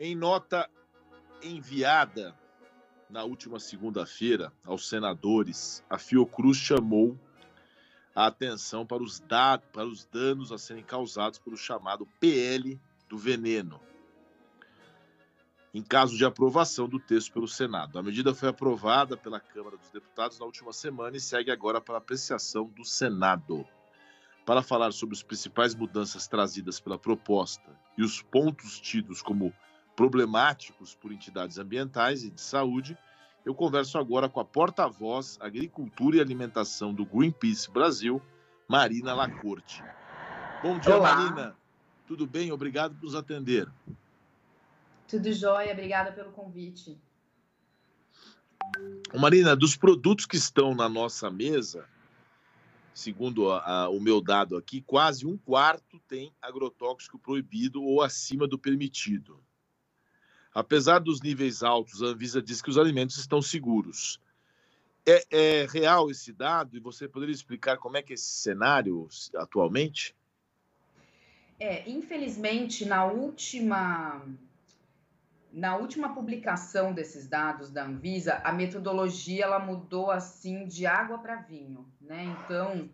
Em nota enviada na última segunda-feira aos senadores, a Fiocruz chamou a atenção para os, dados, para os danos a serem causados pelo chamado PL do veneno, em caso de aprovação do texto pelo Senado. A medida foi aprovada pela Câmara dos Deputados na última semana e segue agora para apreciação do Senado. Para falar sobre as principais mudanças trazidas pela proposta e os pontos tidos como problemáticos por entidades ambientais e de saúde, eu converso agora com a porta-voz Agricultura e Alimentação do Greenpeace Brasil, Marina Lacorte. Bom dia, Olá. Marina. Tudo bem? Obrigado por nos atender. Tudo jóia, obrigada pelo convite. Marina, dos produtos que estão na nossa mesa, segundo a, a, o meu dado aqui, quase um quarto tem agrotóxico proibido ou acima do permitido. Apesar dos níveis altos, a Anvisa diz que os alimentos estão seguros. É, é, real esse dado e você poderia explicar como é que é esse cenário atualmente? É, infelizmente, na última na última publicação desses dados da Anvisa, a metodologia ela mudou assim de água para vinho, né? Então,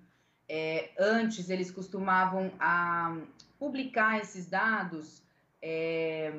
é, antes eles costumavam a, publicar esses dados é,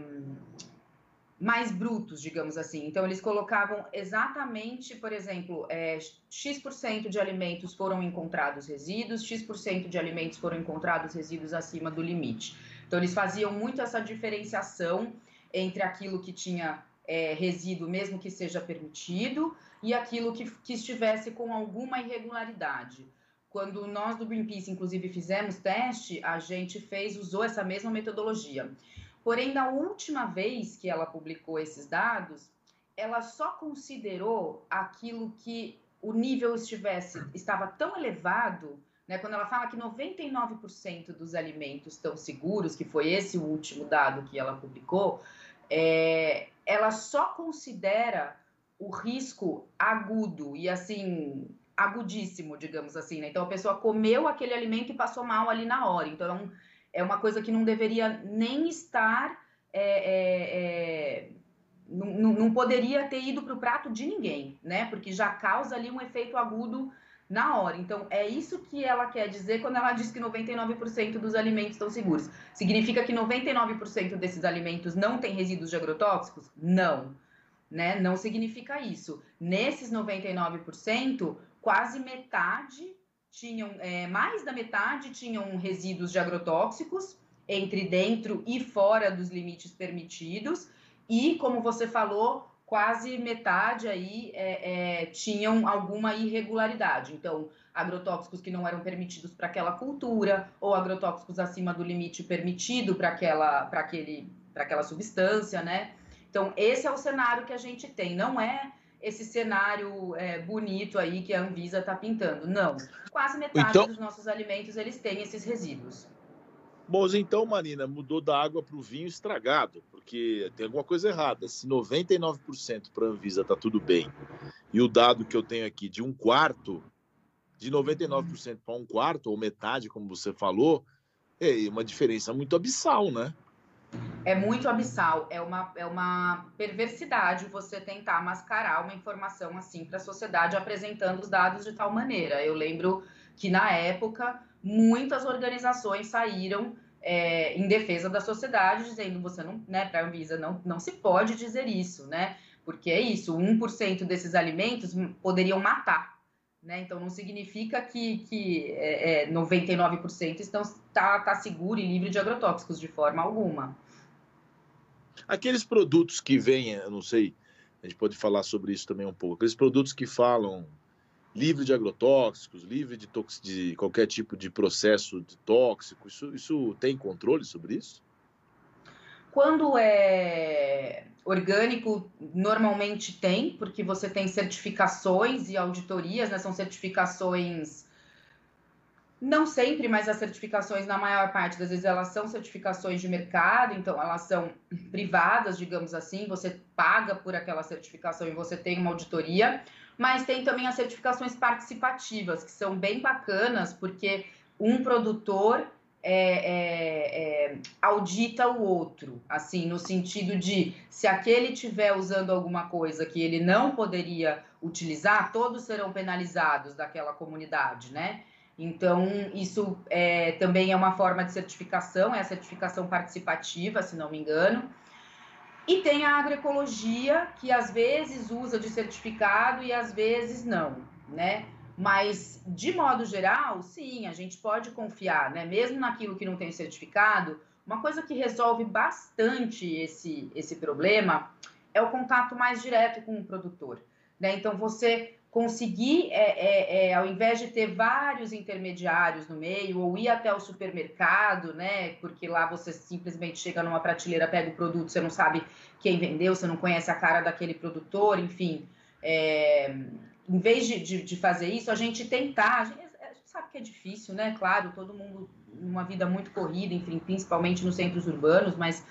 mais brutos, digamos assim. Então, eles colocavam exatamente, por exemplo, é, X% de alimentos foram encontrados resíduos, X% de alimentos foram encontrados resíduos acima do limite. Então, eles faziam muito essa diferenciação entre aquilo que tinha é, resíduo, mesmo que seja permitido, e aquilo que, que estivesse com alguma irregularidade. Quando nós do Greenpeace, inclusive, fizemos teste, a gente fez, usou essa mesma metodologia. Porém, na última vez que ela publicou esses dados, ela só considerou aquilo que o nível estivesse estava tão elevado, né? Quando ela fala que 99% dos alimentos estão seguros, que foi esse o último dado que ela publicou, é, ela só considera o risco agudo e assim agudíssimo, digamos assim. Né? Então a pessoa comeu aquele alimento e passou mal ali na hora. Então é uma coisa que não deveria nem estar. É, é, é não, não poderia ter ido para o prato de ninguém, né? Porque já causa ali um efeito agudo na hora. Então, é isso que ela quer dizer quando ela diz que 99% dos alimentos estão seguros. Significa que 99% desses alimentos não têm resíduos de agrotóxicos? Não. Né? Não significa isso. Nesses 99%, quase metade tinham, é, mais da metade tinham resíduos de agrotóxicos entre dentro e fora dos limites permitidos. E, como você falou, quase metade aí é, é, tinham alguma irregularidade. Então, agrotóxicos que não eram permitidos para aquela cultura, ou agrotóxicos acima do limite permitido para aquela, aquele, aquela substância, né? Então, esse é o cenário que a gente tem. Não é esse cenário é, bonito aí que a Anvisa está pintando. Não. Quase metade então... dos nossos alimentos eles têm esses resíduos. Bom, então, Marina, mudou da água para o vinho estragado, porque tem alguma coisa errada. Se 99% para a Anvisa está tudo bem, e o dado que eu tenho aqui de um quarto, de 99% para um quarto, ou metade, como você falou, é uma diferença muito abissal, né? É muito abissal, é uma, é uma perversidade você tentar mascarar uma informação assim para a sociedade apresentando os dados de tal maneira. Eu lembro que na época muitas organizações saíram é, em defesa da sociedade, dizendo você não, né, para a Anvisa não, não se pode dizer isso, né? Porque é isso, 1% desses alimentos poderiam matar. Né? Então não significa que, que é, é, 99% estão tá, tá seguro e livre de agrotóxicos de forma alguma. Aqueles produtos que vêm, eu não sei, a gente pode falar sobre isso também um pouco. Aqueles produtos que falam livre de agrotóxicos, livre de, tox... de qualquer tipo de processo de tóxico? Isso, isso tem controle sobre isso? Quando é orgânico, normalmente tem, porque você tem certificações e auditorias, né? São certificações. Não sempre, mas as certificações, na maior parte das vezes, elas são certificações de mercado, então elas são privadas, digamos assim. Você paga por aquela certificação e você tem uma auditoria mas tem também as certificações participativas, que são bem bacanas, porque um produtor é, é, é, audita o outro, assim, no sentido de se aquele estiver usando alguma coisa que ele não poderia utilizar, todos serão penalizados daquela comunidade, né? Então, isso é, também é uma forma de certificação, é a certificação participativa, se não me engano. E tem a agroecologia, que às vezes usa de certificado e às vezes não, né? Mas, de modo geral, sim, a gente pode confiar, né? Mesmo naquilo que não tem certificado, uma coisa que resolve bastante esse, esse problema é o contato mais direto com o produtor. Né? Então, você conseguir, é, é, é, ao invés de ter vários intermediários no meio, ou ir até o supermercado, né? Porque lá você simplesmente chega numa prateleira, pega o produto, você não sabe quem vendeu, você não conhece a cara daquele produtor, enfim. É, em vez de, de, de, fazer isso, a gente tentar. A gente, a gente, sabe que é difícil, né? Claro, todo mundo numa vida muito corrida, enfim, principalmente nos centros urbanos, mas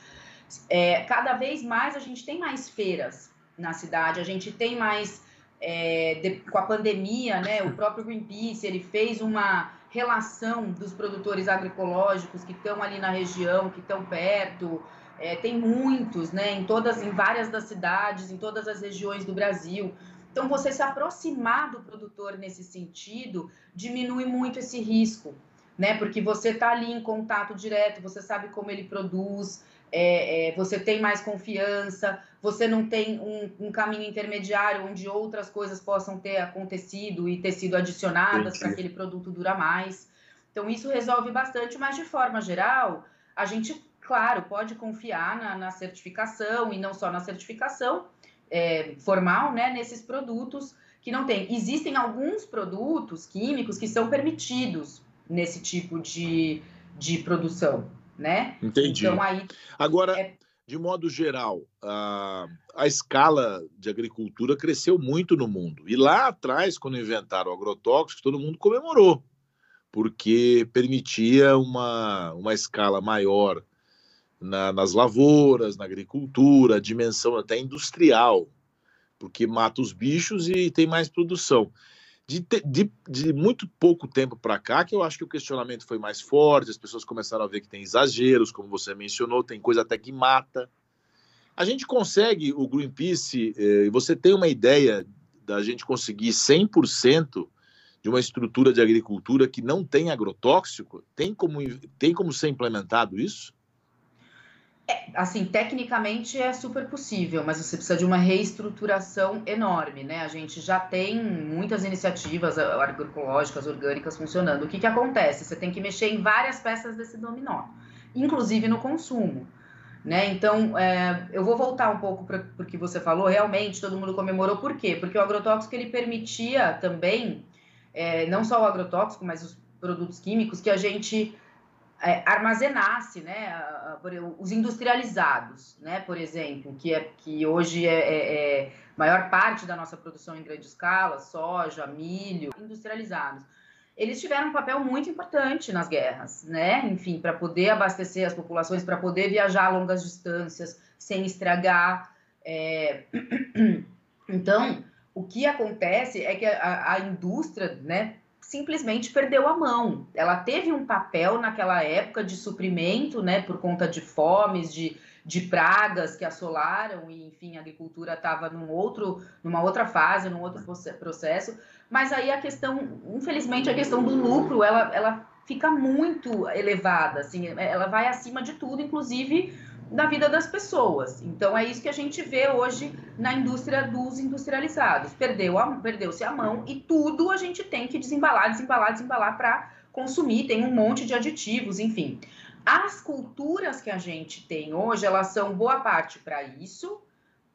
é, cada vez mais a gente tem mais feiras na cidade, a gente tem mais. É, de, com a pandemia, né, o próprio Greenpeace ele fez uma relação dos produtores agroecológicos que estão ali na região, que estão perto, é, tem muitos, né, em todas, em várias das cidades, em todas as regiões do Brasil. Então, você se aproximar do produtor nesse sentido diminui muito esse risco, né? Porque você está ali em contato direto, você sabe como ele produz, é, é, você tem mais confiança, você não tem um, um, caminho intermediário onde outras coisas possam ter acontecido e ter sido adicionadas para aquele produto durar mais. Então, isso resolve bastante, mas de forma geral, a gente, claro, pode confiar na, na certificação e não só na certificação, é, formal né, nesses produtos que não tem. Existem alguns produtos químicos que são permitidos nesse tipo de, de produção, né? Entendi. Então, aí, Agora, é... de modo geral, a, a escala de agricultura cresceu muito no mundo. E lá atrás, quando inventaram agrotóxicos, todo mundo comemorou, porque permitia uma, uma escala maior na, nas lavouras, na agricultura, dimensão até industrial, porque mata os bichos e tem mais produção. De, de, de muito pouco tempo para cá, que eu acho que o questionamento foi mais forte, as pessoas começaram a ver que tem exageros, como você mencionou, tem coisa até que mata. A gente consegue, o Greenpeace, eh, você tem uma ideia da gente conseguir 100% de uma estrutura de agricultura que não tem agrotóxico? Tem como, tem como ser implementado isso? É, assim, tecnicamente é super possível, mas você precisa de uma reestruturação enorme, né? A gente já tem muitas iniciativas agroecológicas, orgânicas funcionando. O que, que acontece? Você tem que mexer em várias peças desse dominó, inclusive no consumo. Né? Então, é, eu vou voltar um pouco para o que você falou. Realmente, todo mundo comemorou. Por quê? Porque o agrotóxico ele permitia também, é, não só o agrotóxico, mas os produtos químicos, que a gente armazenasse, né, os industrializados, né, por exemplo, que, é, que hoje é, é, é maior parte da nossa produção em grande escala, soja, milho, industrializados. Eles tiveram um papel muito importante nas guerras, né? Enfim, para poder abastecer as populações, para poder viajar a longas distâncias sem estragar. É... Então, o que acontece é que a, a indústria, né, simplesmente perdeu a mão. Ela teve um papel naquela época de suprimento, né, por conta de fomes, de, de pragas que assolaram e, enfim, a agricultura estava num outro, numa outra fase, num outro processo. Mas aí a questão, infelizmente, a questão do lucro, ela, ela fica muito elevada, assim, ela vai acima de tudo, inclusive da vida das pessoas. Então é isso que a gente vê hoje na indústria dos industrializados. Perdeu a, perdeu-se a mão e tudo a gente tem que desembalar, desembalar, desembalar para consumir. Tem um monte de aditivos, enfim. As culturas que a gente tem hoje, elas são boa parte para isso,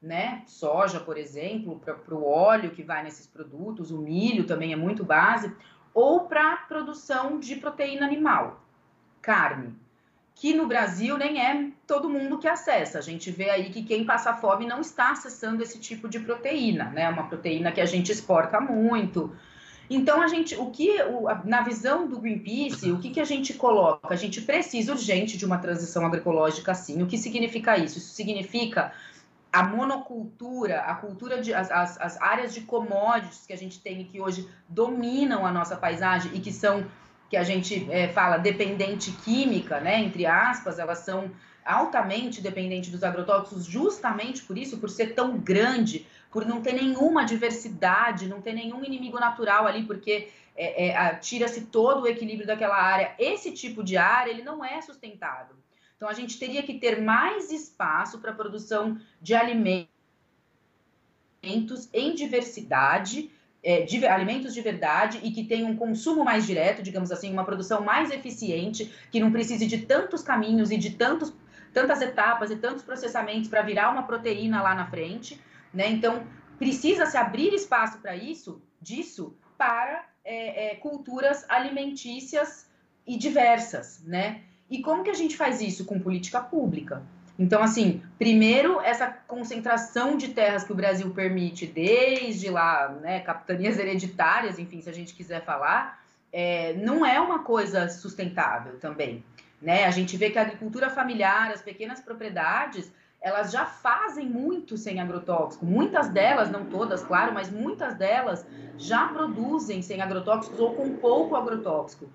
né? Soja, por exemplo, para o óleo que vai nesses produtos, o milho também é muito base, ou para produção de proteína animal, carne que no Brasil nem é todo mundo que acessa. A gente vê aí que quem passa fome não está acessando esse tipo de proteína, né? Uma proteína que a gente exporta muito. Então, a gente, o que, o, na visão do Greenpeace, o que, que a gente coloca? A gente precisa urgente de uma transição agroecológica, sim. O que significa isso? Isso significa a monocultura, a cultura de as, as, as áreas de commodities que a gente tem e que hoje dominam a nossa paisagem e que são que a gente é, fala dependente química, né, entre aspas, elas são altamente dependentes dos agrotóxicos justamente por isso, por ser tão grande, por não ter nenhuma diversidade, não ter nenhum inimigo natural ali, porque é, é, tira-se todo o equilíbrio daquela área. Esse tipo de área ele não é sustentável. Então a gente teria que ter mais espaço para a produção de alimentos em diversidade, é, de, alimentos de verdade e que tenham um consumo mais direto, digamos assim, uma produção mais eficiente, que não precise de tantos caminhos e de tantos, tantas etapas e tantos processamentos para virar uma proteína lá na frente, né? Então precisa se abrir espaço para isso, disso, para é, é, culturas alimentícias e diversas, né? E como que a gente faz isso com política pública? Então, assim, primeiro, essa concentração de terras que o Brasil permite, desde lá, né, capitanias hereditárias, enfim, se a gente quiser falar, é, não é uma coisa sustentável também. Né? A gente vê que a agricultura familiar, as pequenas propriedades, elas já fazem muito sem agrotóxico. Muitas delas, não todas, claro, mas muitas delas já produzem sem agrotóxicos ou com pouco agrotóxico.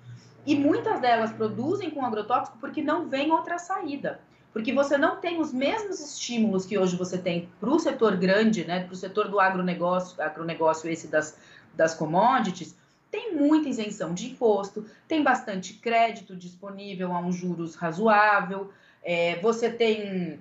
E muitas delas produzem com agrotóxico porque não vem outra saída porque você não tem os mesmos estímulos que hoje você tem para o setor grande, né, para o setor do agronegócio, agronegócio esse das, das commodities, tem muita isenção de imposto, tem bastante crédito disponível a um juros razoável, é, você tem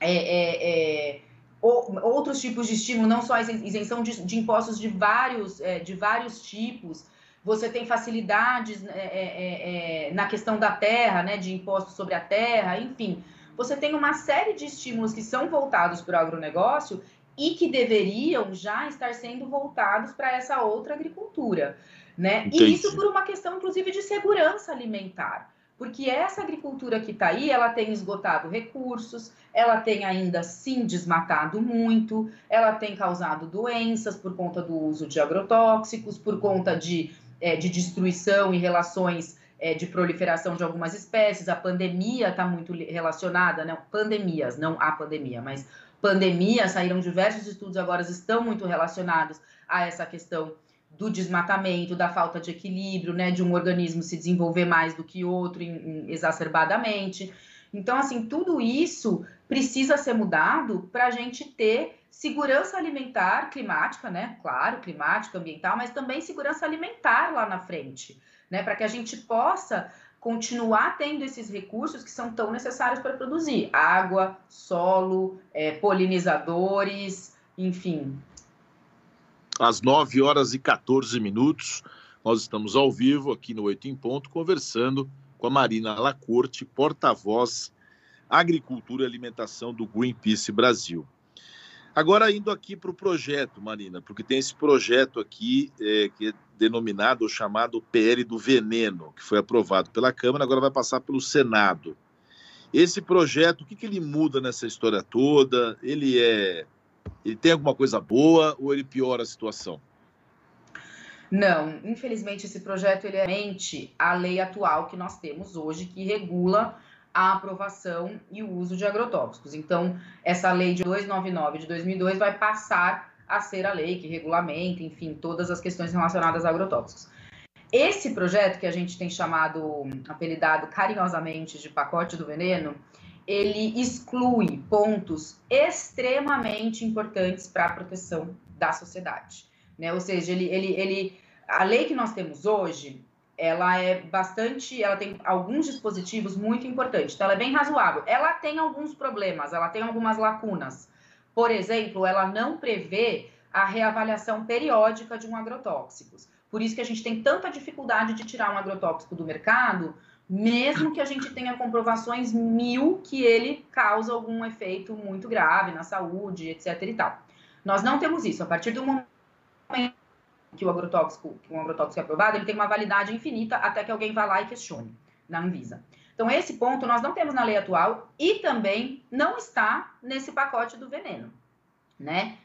é, é, é outros tipos de estímulo, não só isenção de, de impostos de vários, é, de vários tipos, você tem facilidades é, na questão da terra, né, de impostos sobre a terra, enfim você tem uma série de estímulos que são voltados para o agronegócio e que deveriam já estar sendo voltados para essa outra agricultura, né? Entendi. E isso por uma questão, inclusive, de segurança alimentar. Porque essa agricultura que está aí, ela tem esgotado recursos, ela tem ainda sim desmatado muito, ela tem causado doenças por conta do uso de agrotóxicos, por conta de, é, de destruição e relações é, de proliferação de algumas espécies, a pandemia está muito relacionada, né? Pandemias, não a pandemia, mas pandemia, saíram diversos estudos agora, estão muito relacionados a essa questão do desmatamento, da falta de equilíbrio, né? De um organismo se desenvolver mais do que outro em, em, exacerbadamente. Então, assim, tudo isso precisa ser mudado para a gente ter segurança alimentar, climática, né? Claro, climática, ambiental, mas também segurança alimentar lá na frente né? Para que a gente possa continuar tendo esses recursos que são tão necessários para produzir água, solo, é, polinizadores, enfim. Às 9 horas e 14 minutos, nós estamos ao vivo aqui no Oito em Ponto, conversando com a Marina Lacorte, porta-voz Agricultura e Alimentação do Greenpeace Brasil. Agora, indo aqui para o projeto, Marina, porque tem esse projeto aqui é, que é denominado ou chamado PL do Veneno, que foi aprovado pela Câmara, agora vai passar pelo Senado. Esse projeto, o que, que ele muda nessa história toda? Ele é. Ele tem alguma coisa boa ou ele piora a situação? Não, infelizmente esse projeto ele é mente a lei atual que nós temos hoje, que regula a aprovação e o uso de agrotóxicos. Então, essa lei de 299 de 2002 vai passar a ser a lei que regulamenta, enfim, todas as questões relacionadas a agrotóxicos. Esse projeto que a gente tem chamado, apelidado carinhosamente de pacote do veneno, ele exclui pontos extremamente importantes para a proteção da sociedade. Né? Ou seja, ele, ele, ele, a lei que nós temos hoje, ela é bastante, ela tem alguns dispositivos muito importantes, então ela é bem razoável. Ela tem alguns problemas, ela tem algumas lacunas. Por exemplo, ela não prevê a reavaliação periódica de um agrotóxico. Por isso que a gente tem tanta dificuldade de tirar um agrotóxico do mercado, mesmo que a gente tenha comprovações mil que ele causa algum efeito muito grave na saúde, etc. e tal. Nós não temos isso. A partir do momento que o agrotóxico, que um agrotóxico é aprovado, ele tem uma validade infinita até que alguém vá lá e questione na Anvisa. Então, esse ponto nós não temos na lei atual e também não está nesse pacote do veneno, né?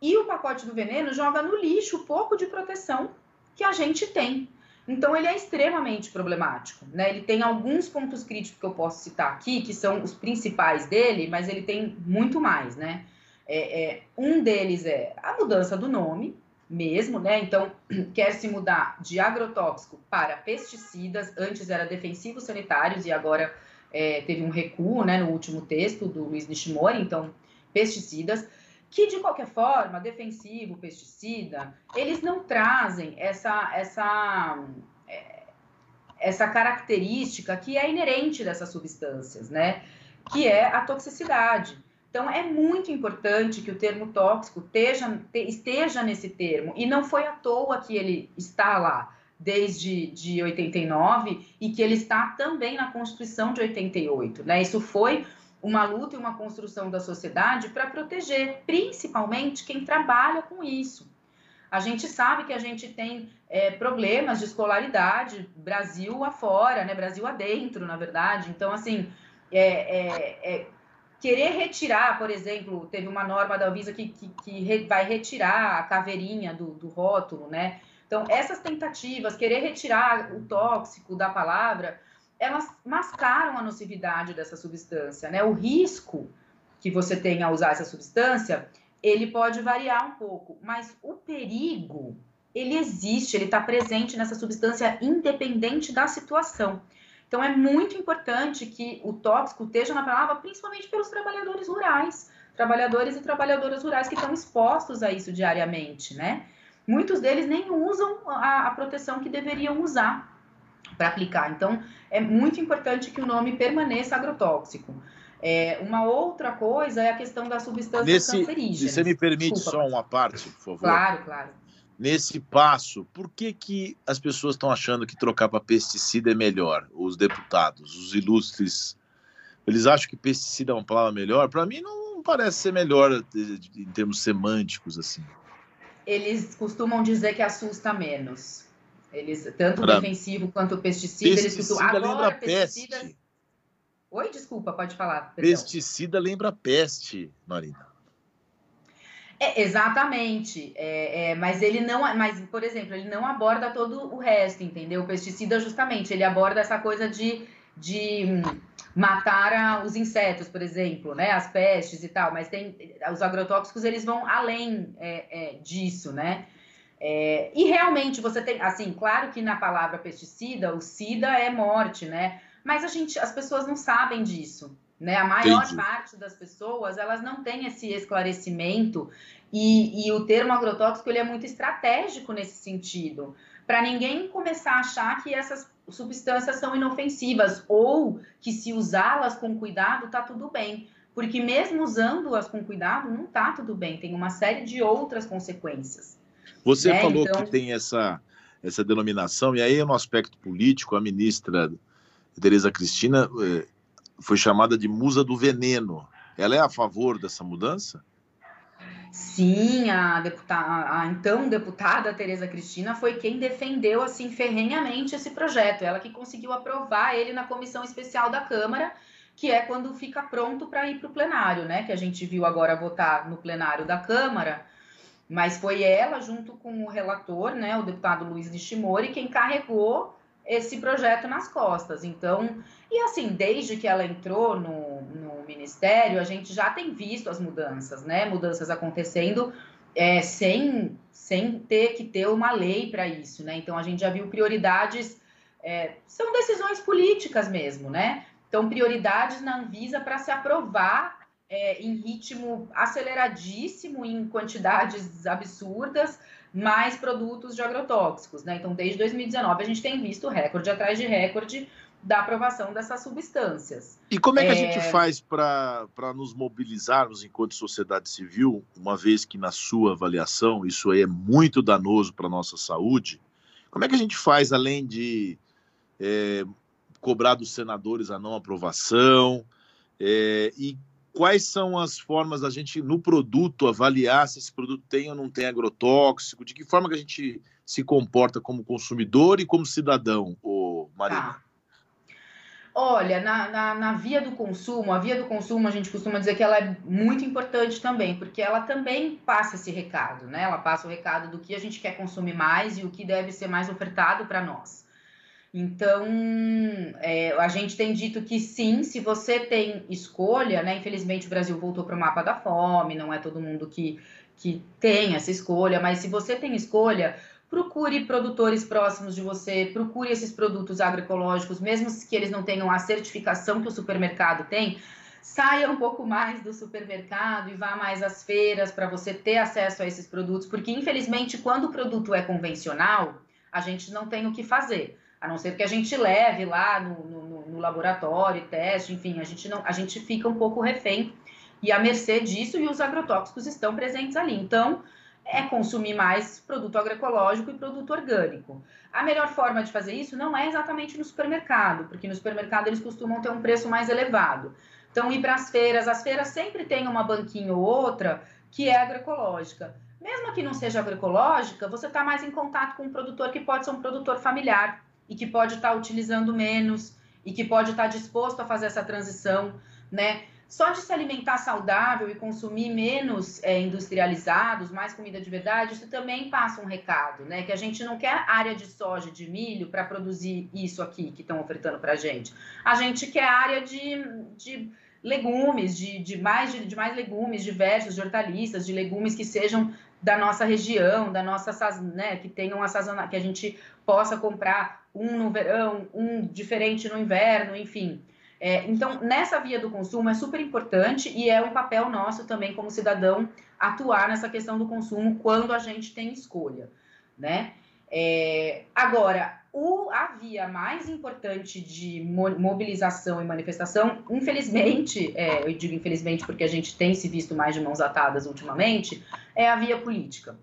E o pacote do veneno joga no lixo o pouco de proteção que a gente tem. Então, ele é extremamente problemático, né? Ele tem alguns pontos críticos que eu posso citar aqui, que são os principais dele, mas ele tem muito mais, né? É, é, um deles é a mudança do nome, mesmo, né? Então, quer se mudar de agrotóxico para pesticidas, antes era defensivos sanitários e agora é, teve um recuo, né, no último texto do Luiz Nishimori, então, pesticidas, que de qualquer forma, defensivo, pesticida, eles não trazem essa, essa, é, essa característica que é inerente dessas substâncias, né? Que é a toxicidade. Então, é muito importante que o termo tóxico esteja, esteja nesse termo, e não foi à toa que ele está lá desde de 89 e que ele está também na Constituição de 88. Né? Isso foi uma luta e uma construção da sociedade para proteger, principalmente, quem trabalha com isso. A gente sabe que a gente tem é, problemas de escolaridade, Brasil afora, né? Brasil adentro, na verdade. Então, assim, é, é, é querer retirar, por exemplo, teve uma norma da Anvisa que, que, que vai retirar a caveirinha do, do rótulo, né? Então, essas tentativas, querer retirar o tóxico da palavra, elas mascaram a nocividade dessa substância, né? O risco que você tem a usar essa substância, ele pode variar um pouco, mas o perigo, ele existe, ele está presente nessa substância independente da situação. Então, é muito importante que o tóxico esteja na palavra, principalmente pelos trabalhadores rurais, trabalhadores e trabalhadoras rurais que estão expostos a isso diariamente, né? Muitos deles nem usam a, a proteção que deveriam usar para aplicar. Então, é muito importante que o nome permaneça agrotóxico. É, uma outra coisa é a questão das substâncias Nesse, cancerígenas. Você me permite Desculpa, só uma parte, por favor? Claro, claro nesse passo, por que, que as pessoas estão achando que trocar para pesticida é melhor? Os deputados, os ilustres, eles acham que pesticida é uma palavra melhor? Para mim, não parece ser melhor em termos semânticos assim. Eles costumam dizer que assusta menos. Eles tanto pra... o defensivo quanto o pesticida, pesticida eles costumam. Agora, lembra peste. Oi, desculpa, pode falar. Perdão. Pesticida lembra peste, Marina. É, exatamente, é, é, mas ele não, mas por exemplo, ele não aborda todo o resto, entendeu? O pesticida justamente, ele aborda essa coisa de, de matar os insetos, por exemplo, né? As pestes e tal, mas tem os agrotóxicos eles vão além é, é, disso, né? É, e realmente você tem, assim, claro que na palavra pesticida, o SIDA é morte, né? Mas a gente, as pessoas não sabem disso. Né? A maior Entendi. parte das pessoas elas não tem esse esclarecimento e, e o termo agrotóxico ele é muito estratégico nesse sentido para ninguém começar a achar que essas substâncias são inofensivas ou que se usá-las com cuidado tá tudo bem, porque mesmo usando-as com cuidado não tá tudo bem, tem uma série de outras consequências. Você né? falou então... que tem essa essa denominação e aí no aspecto político a ministra Tereza Cristina eh, foi chamada de musa do veneno. Ela é a favor dessa mudança? Sim, a, deputada, a então deputada Tereza Cristina foi quem defendeu assim ferrenhamente esse projeto. Ela que conseguiu aprovar ele na comissão especial da Câmara, que é quando fica pronto para ir para o plenário, né? Que a gente viu agora votar no plenário da Câmara. Mas foi ela, junto com o relator, né, o deputado Luiz Nishimori, quem carregou esse projeto nas costas. Então, e assim, desde que ela entrou no, no ministério, a gente já tem visto as mudanças, né? Mudanças acontecendo é, sem, sem ter que ter uma lei para isso, né? Então, a gente já viu prioridades, é, são decisões políticas mesmo, né? Então, prioridades na Anvisa para se aprovar é, em ritmo aceleradíssimo, em quantidades absurdas, mais produtos de agrotóxicos, né? Então, desde 2019, a gente tem visto recorde atrás de recorde da aprovação dessas substâncias. E como é que é... a gente faz para nos mobilizarmos enquanto sociedade civil, uma vez que na sua avaliação isso aí é muito danoso para a nossa saúde? Como é que a gente faz, além de é, cobrar dos senadores a não aprovação? É, e quais são as formas da gente, no produto, avaliar se esse produto tem ou não tem agrotóxico? De que forma que a gente se comporta como consumidor e como cidadão, ô Marina? Tá. Olha, na, na, na, via do consumo, a via do consumo a gente costuma dizer que ela é muito importante também, porque ela também passa esse recado, né? Ela passa o recado do que a gente quer consumir mais e o que deve ser mais ofertado para nós. Então, é, a gente tem dito que sim, se você tem escolha, né? Infelizmente o Brasil voltou para o mapa da fome, não é todo mundo que, que tem essa escolha, mas se você tem escolha, procure produtores próximos de você, procure esses produtos agroecológicos, mesmo que eles não tenham a certificação que o supermercado tem, saia um pouco mais do supermercado e vá mais às feiras para você ter acesso a esses produtos, porque infelizmente quando o produto é convencional, a gente não tem o que fazer a não ser que a gente leve lá no, no, no laboratório, teste, enfim, a gente, não, a gente fica um pouco refém e à mercê disso e os agrotóxicos estão presentes ali. Então, é consumir mais produto agroecológico e produto orgânico. A melhor forma de fazer isso não é exatamente no supermercado, porque no supermercado eles costumam ter um preço mais elevado. Então, ir para as feiras, as feiras sempre tem uma banquinha ou outra que é agroecológica. Mesmo que não seja agroecológica, você está mais em contato com um produtor que pode ser um produtor familiar e que pode estar tá utilizando menos e que pode estar tá disposto a fazer essa transição, né? Só de se alimentar saudável e consumir menos é, industrializados, mais comida de verdade, isso também passa um recado, né? Que a gente não quer área de soja, de milho para produzir isso aqui que estão ofertando para a gente. A gente quer área de, de legumes, de, de, mais, de, de mais legumes diversos, de hortaliças, de legumes que sejam da nossa região, da nossa, né, que tenham a que a gente possa comprar um no verão, um diferente no inverno, enfim. É, então, nessa via do consumo é super importante e é um papel nosso também como cidadão atuar nessa questão do consumo quando a gente tem escolha, né? É, agora, o, a via mais importante de mobilização e manifestação, infelizmente, é, eu digo infelizmente porque a gente tem se visto mais de mãos atadas ultimamente, é a via política.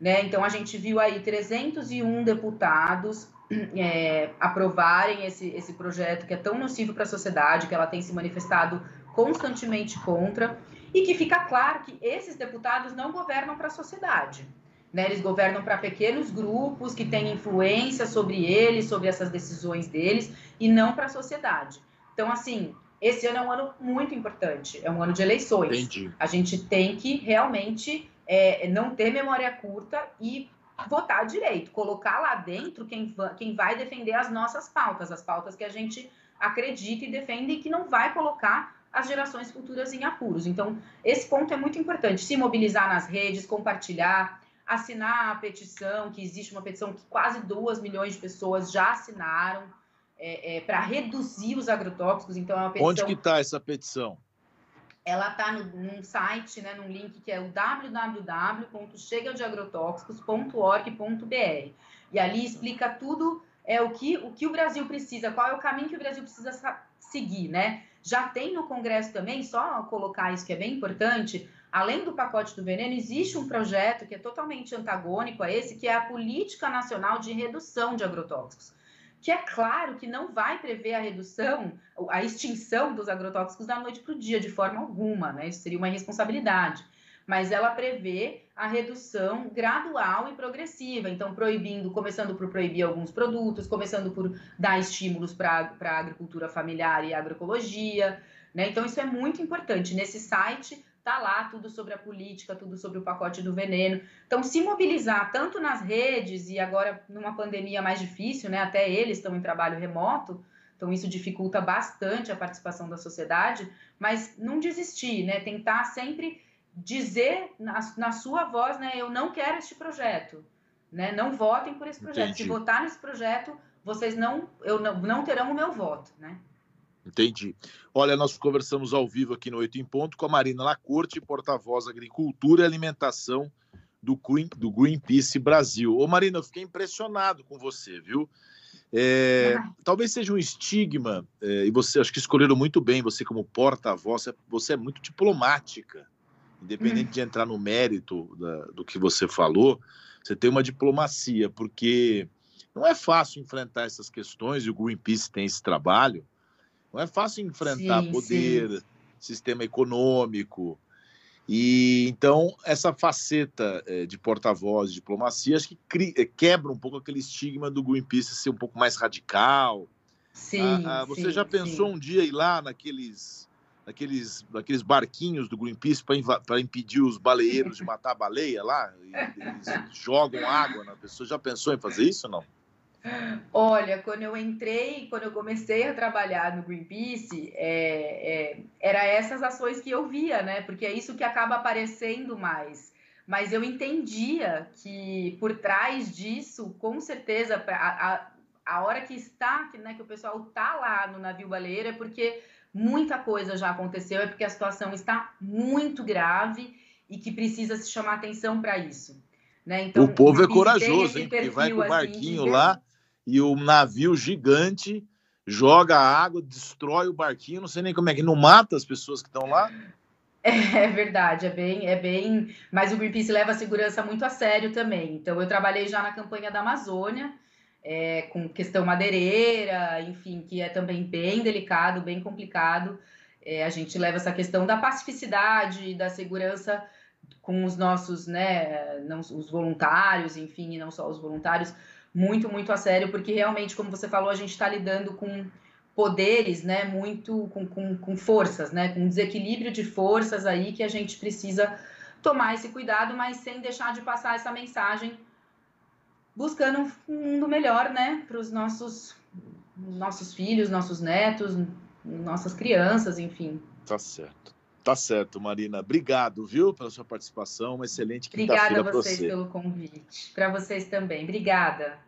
Né? Então, a gente viu aí 301 deputados é, aprovarem esse, esse projeto que é tão nocivo para a sociedade, que ela tem se manifestado constantemente contra, e que fica claro que esses deputados não governam para a sociedade. Né? Eles governam para pequenos grupos que têm influência sobre eles, sobre essas decisões deles, e não para a sociedade. Então, assim, esse ano é um ano muito importante, é um ano de eleições. Entendi. A gente tem que realmente é, não ter memória curta e votar direito, colocar lá dentro quem, quem vai defender as nossas pautas, as pautas que a gente acredita e defende e que não vai colocar as gerações futuras em apuros. Então, esse ponto é muito importante, se mobilizar nas redes, compartilhar, assinar a petição, que existe uma petição que quase 2 milhões de pessoas já assinaram é, é, para reduzir os agrotóxicos. Então, é uma petição... Onde que está essa petição? Ela está num site, né, num link que é o www.chegadeagrotóxicos.org.br. E ali explica tudo é o que, o que o Brasil precisa, qual é o caminho que o Brasil precisa seguir, né? Já tem no Congresso também, só colocar isso que é bem importante, além do pacote do veneno, existe um projeto que é totalmente antagônico a esse, que é a Política Nacional de Redução de Agrotóxicos. Que é claro que não vai prever a redução, a extinção dos agrotóxicos da noite para o dia, de forma alguma, né? Isso seria uma irresponsabilidade. Mas ela prevê a redução gradual e progressiva. Então, proibindo, começando por proibir alguns produtos, começando por dar estímulos para a agricultura familiar e agroecologia. Né? Então, isso é muito importante. Nesse site Tá lá tudo sobre a política, tudo sobre o pacote do veneno. Então, se mobilizar tanto nas redes e agora numa pandemia mais difícil, né? Até eles estão em trabalho remoto, então isso dificulta bastante a participação da sociedade, mas não desistir, né? Tentar sempre dizer na, na sua voz, né? Eu não quero este projeto, né? Não votem por esse projeto. Entendi. Se votar nesse projeto, vocês não, eu não, não terão o meu voto, né? Entendi. Olha, nós conversamos ao vivo aqui no Oito em Ponto com a Marina Lacorte, porta-voz Agricultura e Alimentação do, Green, do Greenpeace Brasil. Ô Marina, eu fiquei impressionado com você, viu? É, ah. Talvez seja um estigma, é, e você acho que escolheram muito bem você como porta-voz, você é muito diplomática, independente hum. de entrar no mérito da, do que você falou, você tem uma diplomacia, porque não é fácil enfrentar essas questões, e o Greenpeace tem esse trabalho, não é fácil enfrentar sim, poder, sim. sistema econômico. E então essa faceta é, de porta-voz, de diplomacia, acho que cria, é, quebra um pouco aquele estigma do Greenpeace ser um pouco mais radical. Sim. Ah, ah, você sim, já pensou um dia ir lá naqueles naqueles, naqueles barquinhos do Greenpeace para impedir os baleeiros de matar a baleia lá? eles jogam água na pessoa. Já pensou em fazer isso ou não? Olha, quando eu entrei, quando eu comecei a trabalhar no Greenpeace, é, é, era essas ações que eu via, né? Porque é isso que acaba aparecendo mais. Mas eu entendia que por trás disso, com certeza, a, a, a hora que está, que, né, que o pessoal está lá no navio baleiro, é porque muita coisa já aconteceu, é porque a situação está muito grave e que precisa se chamar atenção para isso. Né? Então, o povo é corajoso, hein? Porque vai com o assim, barquinho assim, lá e o navio gigante joga água, destrói o barquinho, não sei nem como é que não mata as pessoas que estão lá. É verdade, é bem, é bem. Mas o Greenpeace leva a segurança muito a sério também. Então, eu trabalhei já na campanha da Amazônia, é, com questão madeireira, enfim, que é também bem delicado, bem complicado. É, a gente leva essa questão da pacificidade, da segurança com os nossos, né, não, os voluntários, enfim, e não só os voluntários, muito, muito a sério, porque realmente, como você falou, a gente está lidando com poderes, né, muito com, com, com forças, né, com desequilíbrio de forças aí que a gente precisa tomar esse cuidado, mas sem deixar de passar essa mensagem, buscando um mundo melhor, né, para os nossos nossos filhos, nossos netos, nossas crianças, enfim. Tá certo. Tá certo, Marina. Obrigado, viu, pela sua participação. Uma excelente quinta-feira para você. Obrigada a vocês pelo convite. Para vocês também. Obrigada.